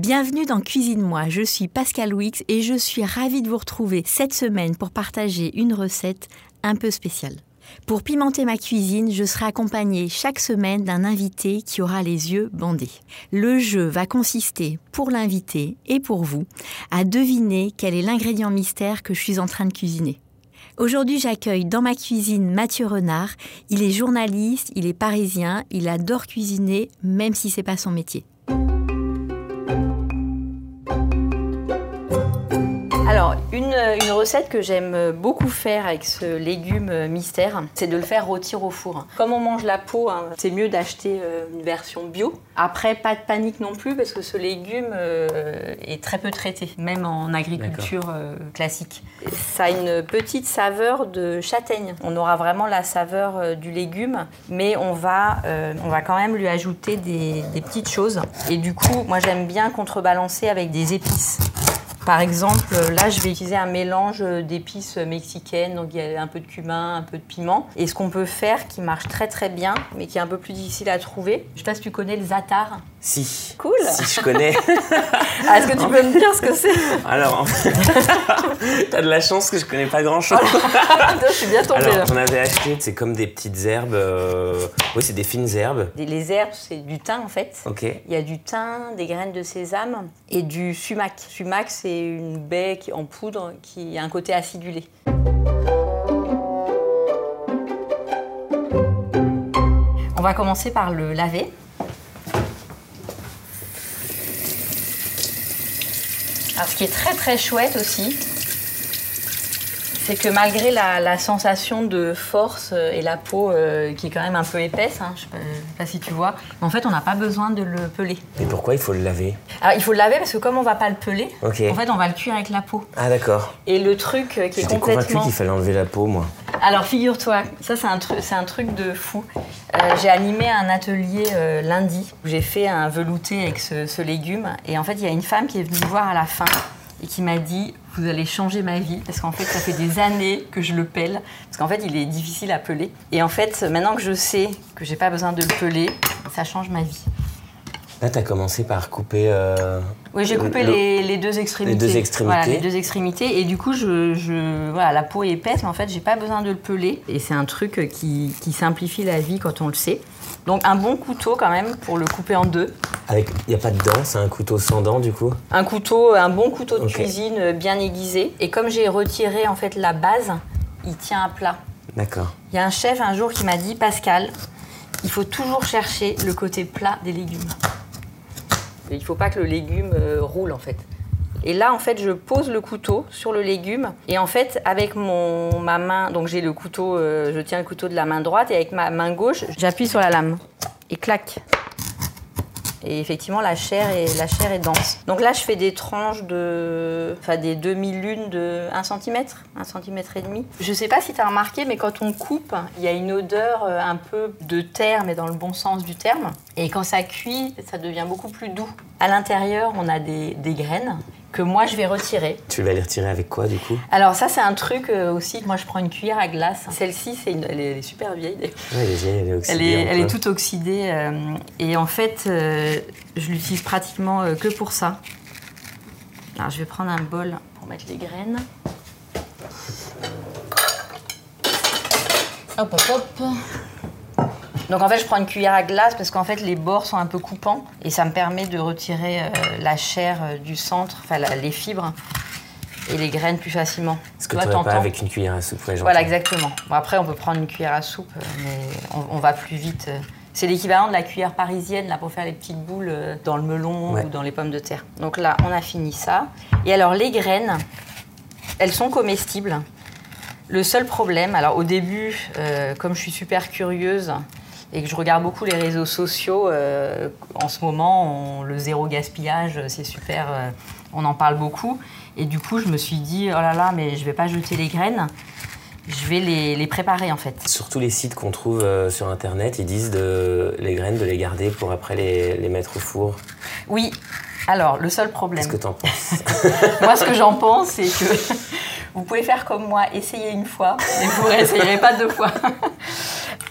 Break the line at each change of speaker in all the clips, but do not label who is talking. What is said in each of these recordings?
Bienvenue dans Cuisine-moi, je suis Pascal Wix et je suis ravie de vous retrouver cette semaine pour partager une recette un peu spéciale. Pour pimenter ma cuisine, je serai accompagnée chaque semaine d'un invité qui aura les yeux bandés. Le jeu va consister, pour l'invité et pour vous, à deviner quel est l'ingrédient mystère que je suis en train de cuisiner. Aujourd'hui, j'accueille dans ma cuisine Mathieu Renard. Il est journaliste, il est parisien, il adore cuisiner, même si c'est pas son métier. Alors, une, une recette que j'aime beaucoup faire avec ce légume mystère, c'est de le faire rôtir au four. Comme on mange la peau, hein, c'est mieux d'acheter euh, une version bio. Après, pas de panique non plus parce que ce légume euh, est très peu traité, même en agriculture euh, classique. Ça a une petite saveur de châtaigne. On aura vraiment la saveur euh, du légume, mais on va, euh, on va quand même lui ajouter des, des petites choses. Et du coup, moi j'aime bien contrebalancer avec des épices. Par exemple, là, je vais utiliser un mélange d'épices mexicaines, donc il y a un peu de cumin, un peu de piment. Et ce qu'on peut faire, qui marche très très bien, mais qui est un peu plus difficile à trouver, je sais pas si tu connais le zatar.
Si.
Cool.
Si je connais.
Ah, Est-ce que tu peux me dire ce que c'est?
Alors, en fait, t'as de la chance que je connais pas grand chose.
Je suis bien tombée.
Alors, on avait acheté, c'est comme des petites herbes. euh, Oui, c'est des fines herbes.
Les herbes, c'est du thym en fait.
Ok.
Il y a du thym, des graines de sésame et du sumac. Sumac, c'est une baie qui- en poudre qui a un côté acidulé. On va commencer par le laver. Alors, ce qui est très très chouette aussi, c'est que malgré la, la sensation de force euh, et la peau euh, qui est quand même un peu épaisse, hein, je ne sais, pas- je sais pas si tu vois, en fait on n'a pas besoin de le peler.
Mais pourquoi il faut le laver?
Alors il faut le laver parce que comme on va pas le peler, en fait on va le cuire avec la peau.
Ah, d'accord.
Et le truc euh, qui est
J'étais convaincu
complètement...
qu'il fallait enlever la peau, moi.
Alors figure-toi, ça c'est un, truc, de fou. Euh, j'ai animé un atelier euh, lundi où j'ai fait un velouté avec ce, ce légume. Et en fait, il y a une femme qui est venue me voir à la fin et qui m'a dit Vous allez changer ma vie parce qu'en fait, ça fait des années que je le pèle. Parce qu'en fait, il est difficile à peler. Et en fait, maintenant que je sais que j'ai pas besoin de le peler, ça change ma vie.
Là, t'as commencé par couper. euh,
Oui, j'ai coupé
le-
les, les deux extrémités.
deux extrémités.
Voilà, les deux extrémités. Et du coup, je, je- voilà, la peau est épaisse, mais en fait, j'ai pas besoin de le peler. Et c'est un truc qui, qui simplifie la vie quand on le sait. Donc, un bon couteau quand même pour le couper en deux.
Avec. Il n'y a pas de dents, c'est un couteau sans dents, du coup?
Un couteau, un bon couteau de cuisine bien aiguisé. Et comme j'ai retiré en fait la base, il tient à plat.
D'accord.
Il y a un chef un jour qui m'a dit Pascal, il faut toujours chercher le côté plat des légumes. Il ne faut pas que le légume euh, roule en fait. Et là, en fait, je pose le couteau sur le légume. Et en fait, avec ma main, donc j'ai le couteau, euh, je tiens le couteau de la main droite. Et avec ma main gauche, j'appuie sur la lame. Et clac. Et effectivement, la chair est, la chair est dense. Donc là, je fais des tranches de. Enfin, des demi-lunes de 1 cm, 1 cm et demi. Je sais pas si tu as remarqué, mais quand on coupe, il y a une odeur euh, un peu de terre, mais dans le bon sens du terme. Et quand ça cuit, ça devient beaucoup plus doux. À l'intérieur, on a des, des graines que moi, je vais retirer.
Tu vas les retirer avec quoi, du coup?
Alors, ça, c'est un truc euh, aussi. Moi, je prends une cuillère à glace. Celle-ci, c'est une- elle, est, elle est super vieille.
Ouais, elle est vieille, elle est oxydée.
Elle est, elle toute oxydée euh, et en fait, euh, je l'utilise pratiquement que pour ça. Alors, je vais prendre un bol pour mettre les graines. Hop, hop, hop. Donc en fait, je prends une cuillère à glace parce qu'en fait, les bords sont un peu coupants et ça me permet de retirer euh, la chair euh, du centre, enfin la- les fibres et les graines plus facilement.
Ce que
Toi,
tu pas
t'entends
avec une cuillère à soupe, ouais, j'entends.
voilà, exactement. Bon, après, on peut prendre une cuillère à soupe, euh, mais on, on va plus vite. euh. C'est l'équivalent de la cuillère parisienne là, pour faire les petites boules euh, dans le melon
Ouais.
ou dans les pommes de terre. Donc là, on a fini ça. Et alors, les graines, elles sont comestibles. Le seul problème, alors au début, euh, comme je suis super curieuse et que je regarde beaucoup les réseaux sociaux, euh, en ce moment, on- le zéro gaspillage, c'est super, euh, on en parle beaucoup. Et du coup, je me suis dit, oh là là, mais je vais pas jeter les graines, je vais les, les préparer en fait.
Sur tous les sites qu'on trouve euh, sur internet, ils disent de les graines de les garder pour après les, les mettre au four.
Oui, alors le seul problème,
Qu'est-ce que t'en penses?
Moi ce que j'en pense, c'est que vous pouvez faire comme moi, essayer une fois, mais vous ne réessayerez pas deux fois.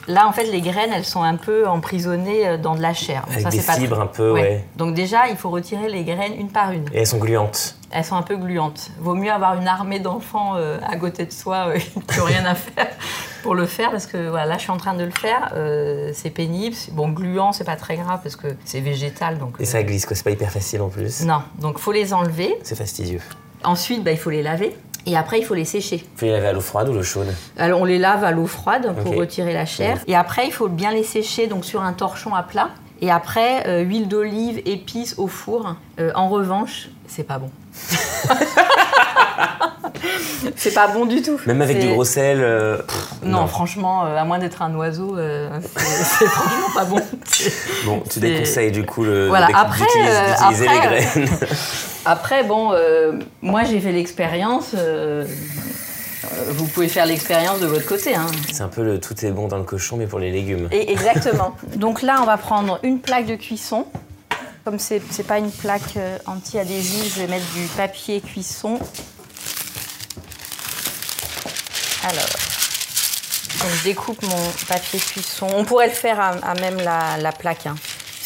Là, en fait, les graines, elles sont un peu emprisonnées euh, dans de la chair. Donc
Avec
ça,
des
pas
fibres
très-
un peu, ouais.
Donc déjà, il faut retirer les graines une par une.
Et elles sont gluantes.
Elles sont un peu gluantes. Vaut mieux avoir une armée d'enfants euh, à côté de soi euh, qui n'ont rien à faire pour le faire, parce que voilà, là, je suis en train de le faire. euh, c'est pénible. Bon, gluant, c'est pas très grave parce que c'est végétal, donc.
Et ça glisse, quoi. C'est pas hyper facile en plus.
Non, donc faut les enlever.
C'est fastidieux.
Ensuite, bah, il faut les laver. Et après, il faut les sécher.
Faut les laver à l'eau froide ou l'eau chaude
Alors, on les lave à l'eau froide pour retirer la chair. Et après, il faut bien les sécher donc sur un torchon à plat. Et après, euh, huile d'olive, épices au four. Euh, en revanche, c'est pas bon. c'est pas bon du tout.
Même avec du gros sel. euh, pff,
Non, franchement, euh, à moins d'être un oiseau, euh, c'est franchement pas bon.
Bon, tu déconseilles du coup le,
Voilà, après,
d'utiliser, d'utiliser
après,
les graines.
Après, bon, euh, moi j'ai fait l'expérience. euh, euh, vous pouvez faire l'expérience de votre côté. Hein.
C'est un peu le tout est bon dans le cochon, mais pour les légumes.
Et exactement. Donc là, on va prendre une plaque de cuisson. Comme c'est n'est pas une plaque anti-adhésive, je vais mettre du papier cuisson. Alors, donc je découpe mon papier cuisson. On pourrait le faire à, à même la, la plaque. hein.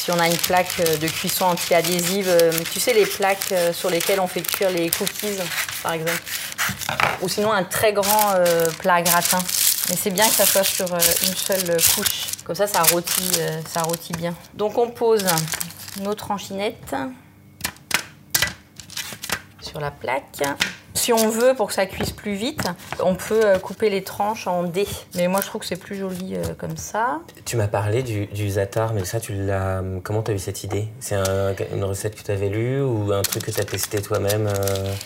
Si on a une plaque euh, de cuisson anti-adhésive, euh, tu sais les plaques euh, sur lesquelles on fait cuire les cookies, par exemple. Ou sinon un très grand plat gratin. Mais c'est bien que ça soit sur une seule couche. Comme ça, ça rôtit, ça rôtit bien. Donc on pose nos tranchinettes sur la plaque. Si on veut, pour que ça cuise plus vite, on peut euh, couper les tranches en dés. Mais moi, je trouve que c'est plus joli euh, comme ça.
Tu m'as parlé du, du zatar, mais ça, tu l'as. Comment t'as eu cette idée? C'est un- une recette que tu avais lue ou un truc que tu as testé toi-même euh?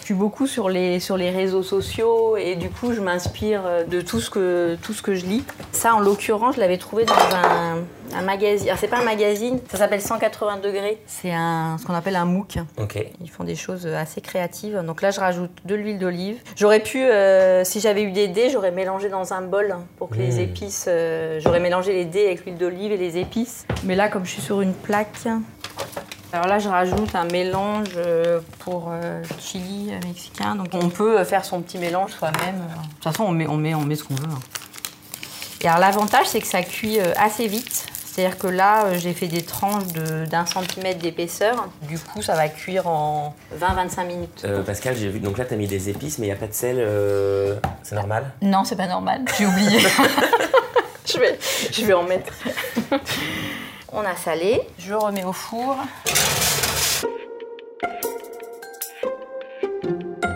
Je suis beaucoup sur les, sur les réseaux sociaux et du coup, je m'inspire de tout ce, que, tout ce que je lis. Ça, en l'occurrence, je l'avais trouvé dans un, un magazine. Alors, c'est pas un magazine, ça s'appelle 180 degrés. C'est un, ce qu'on appelle un MOOC.
Ok.
Ils font des choses assez créatives. Donc là, je rajoute de l'huile d'olive. J'aurais pu, euh, si j'avais eu des dés, j'aurais mélangé dans un bol pour que les
Mm.
épices. euh, j'aurais mélangé les dés avec l'huile d'olive et les épices. Mais là, comme je suis sur une plaque. Alors là, je rajoute un mélange euh, pour euh, chili mexicain. Donc on peut faire son petit mélange soi-même. De toute façon, on met, on met, on met ce qu'on veut. hein. Et alors l'avantage, c'est que ça cuit assez vite. C'est-à-dire que là, euh, j'ai fait des tranches de- d'un centimètre d'épaisseur. Du coup, ça va cuire en 20-25 minutes.
Euh, Pascal, j'ai vu. Donc là, t'as mis des épices, mais il n'y a pas de sel. euh, C'est normal
Non, c'est pas normal. J'ai oublié. je, vais, je vais en mettre. On a salé. Je remets au four.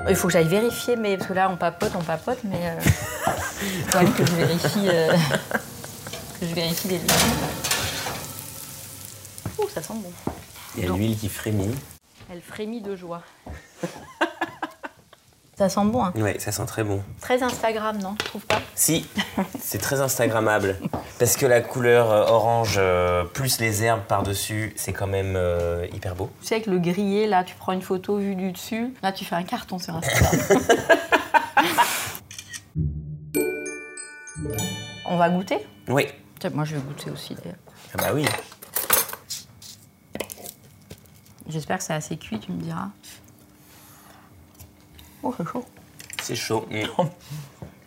Il faut que j'aille vérifier, mais parce que là on papote, on papote, mais euh, il faut quand même que je vérifie, euh, que je vérifie les légumes. Ouh, ça sent bon.
Il y a l'huile qui frémit.
Elle frémit de joie. ça sent bon, hein.
Ouais, ça sent très bon.
Très Instagram, non Tu trouves pas?
Si, c'est très Instagrammable. Parce que la couleur euh, orange euh, plus les herbes par-dessus, c'est quand même euh, hyper beau.
Tu sais, avec le grillé, là, tu prends une photo vue du dessus. Là, tu fais un carton sur Instagram. On va goûter?
Oui.
Tiens, Moi, je vais goûter aussi, d'ailleurs.
Ah bah oui.
J'espère que c'est assez cuit, tu me diras. Oh, c'est chaud.
C'est chaud. Mm.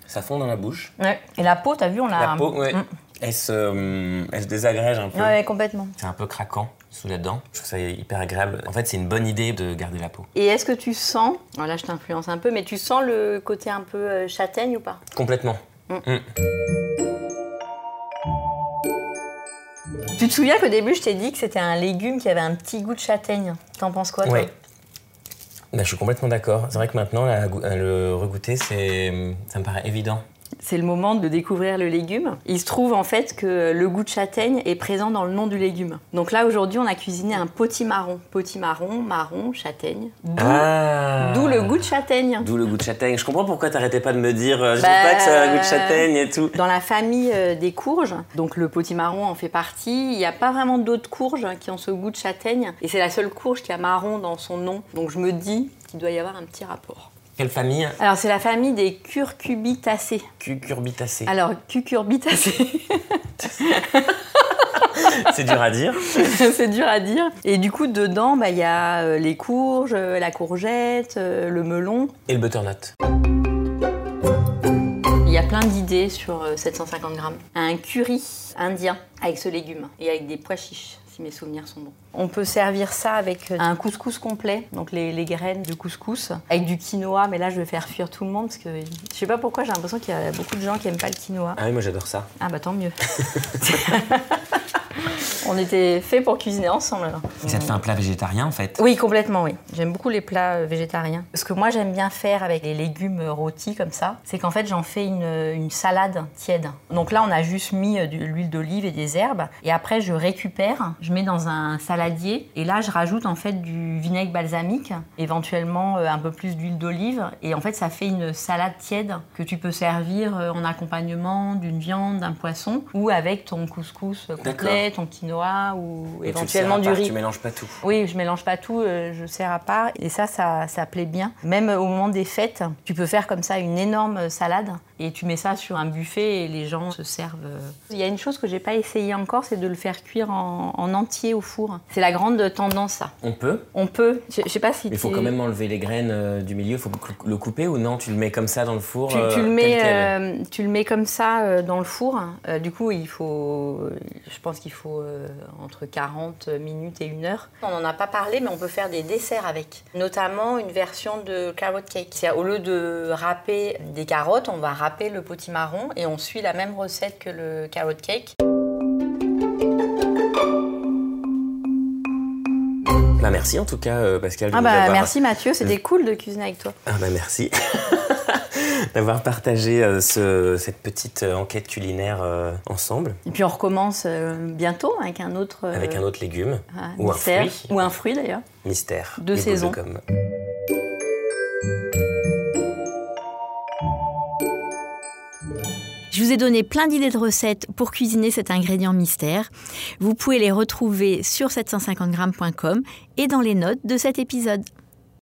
Ça fond dans la bouche.
Ouais. Et la peau, t'as vu, on l'a...
La peau, ouais.
Mm.
Elle, se, euh, elle se désagrège un peu.
Ouais, complètement.
C'est un peu craquant sous la dent. Je trouve ça hyper agréable. En fait, c'est une bonne idée de garder la peau.
Et est-ce que tu sens... Alors là, je t'influence un peu, mais tu sens le côté un peu euh, châtaigne ou pas?
Complètement.
Tu te souviens qu'au début, je t'ai dit que c'était un légume qui avait un petit goût de châtaigne. T'en penses quoi, toi.
Bah, je suis complètement d'accord. C'est vrai que maintenant, go- le regoûter, c'est, ça me paraît évident.
C'est le moment de découvrir le légume. Il se trouve en fait que le goût de châtaigne est présent dans le nom du légume. Donc là aujourd'hui on a cuisiné un potimarron. Potimarron, marron, châtaigne. D'où
Ah
le goût de châtaigne.
D'où le goût de châtaigne. Je comprends pourquoi t'arrêtais pas de me dire euh, je
Bah,
pas que ça a un goût de châtaigne et tout.
Dans la famille euh, des courges, donc le potimarron en fait partie, il n'y a pas vraiment d'autres courges qui ont ce goût de châtaigne. Et c'est la seule courge qui a marron dans son nom. Donc je me dis qu'il doit y avoir un petit rapport.
Quelle famille
Alors c'est la famille des curcubitacées.
Cucurbitacée.
Alors cucurbitacées.
C'est dur à dire.
c'est dur à dire. Et du coup, dedans, bah, il y a euh, les courges, euh, la courgette, euh, le melon.
Et le butternut.
Il y a plein d'idées sur euh, 750 grammes. Un curry indien avec ce légume et avec des pois chiches, si mes souvenirs sont bons. On peut servir ça avec euh, un couscous complet, donc les, les graines de couscous, avec du quinoa, mais là je vais faire fuir tout le monde parce que je sais pas pourquoi j'ai l'impression qu'il y a beaucoup de gens qui aiment pas le quinoa.
Ah oui, moi j'adore ça.
Ah bah tant mieux. On était fait pour cuisiner ensemble. alors.
Ça te fait un plat végétarien en fait
Oui, complètement, oui. J'aime beaucoup les plats euh, végétariens. Ce que moi j'aime bien faire avec les légumes euh, rôtis comme ça, c'est qu'en fait j'en fais une, une salade tiède. Donc là on a juste mis euh, de l'huile d'olive et des herbes. Et après je récupère, je mets dans un saladier. Et là je rajoute en fait du vinaigre balsamique, éventuellement euh, un peu plus d'huile d'olive. Et en fait ça fait une salade tiède que tu peux servir euh, en accompagnement d'une viande, d'un poisson ou avec ton couscous euh, complet, ton quinoa ou
Et tu le
éventuellement du
part,
riz.
Tu mélanges pas tout.
Oui, je mélange pas tout, euh, je sers à part. Et ça, ça, ça plaît bien. Même au moment des fêtes, tu peux faire comme ça une énorme salade et tu mets ça sur un buffet et les gens se servent. euh. Il y a une chose que j'ai pas essayé encore, c'est de le faire cuire en, en entier au four. C'est la grande tendance, ça.
On peut
On peut, je, je sais pas si
Il faut quand même enlever les graines euh, du milieu, il faut le couper ou non? Tu le mets comme ça dans le four
Tu,
euh,
le
tel
mets, euh, tu le mets comme ça euh, dans le four. Euh, du coup, il faut, je pense qu'il faut euh, entre 40 minutes et une heure. On n'en a pas parlé, mais on peut faire des desserts avec. Notamment une version de carrot cake. C'est-à-dire, au lieu de râper des carottes, on va râper le potimarron et on suit la même recette que le carrot cake.
Bah merci en tout cas euh, Pascal.
Ah bah merci Mathieu, c'était cool de cuisiner avec toi.
Ah bah merci d'avoir partagé euh, ce- cette petite euh, enquête culinaire euh, ensemble
Et puis on recommence euh, bientôt avec un autre, euh,
avec un autre légume
ah,
ou un
mystère.
fruit.
ou un fruit d'ailleurs.
mystère.
De saison.
Je vous ai donné plein d'idées de recettes pour cuisiner cet ingrédient mystère. Vous pouvez les retrouver sur 750grammes.com et dans les notes de cet épisode.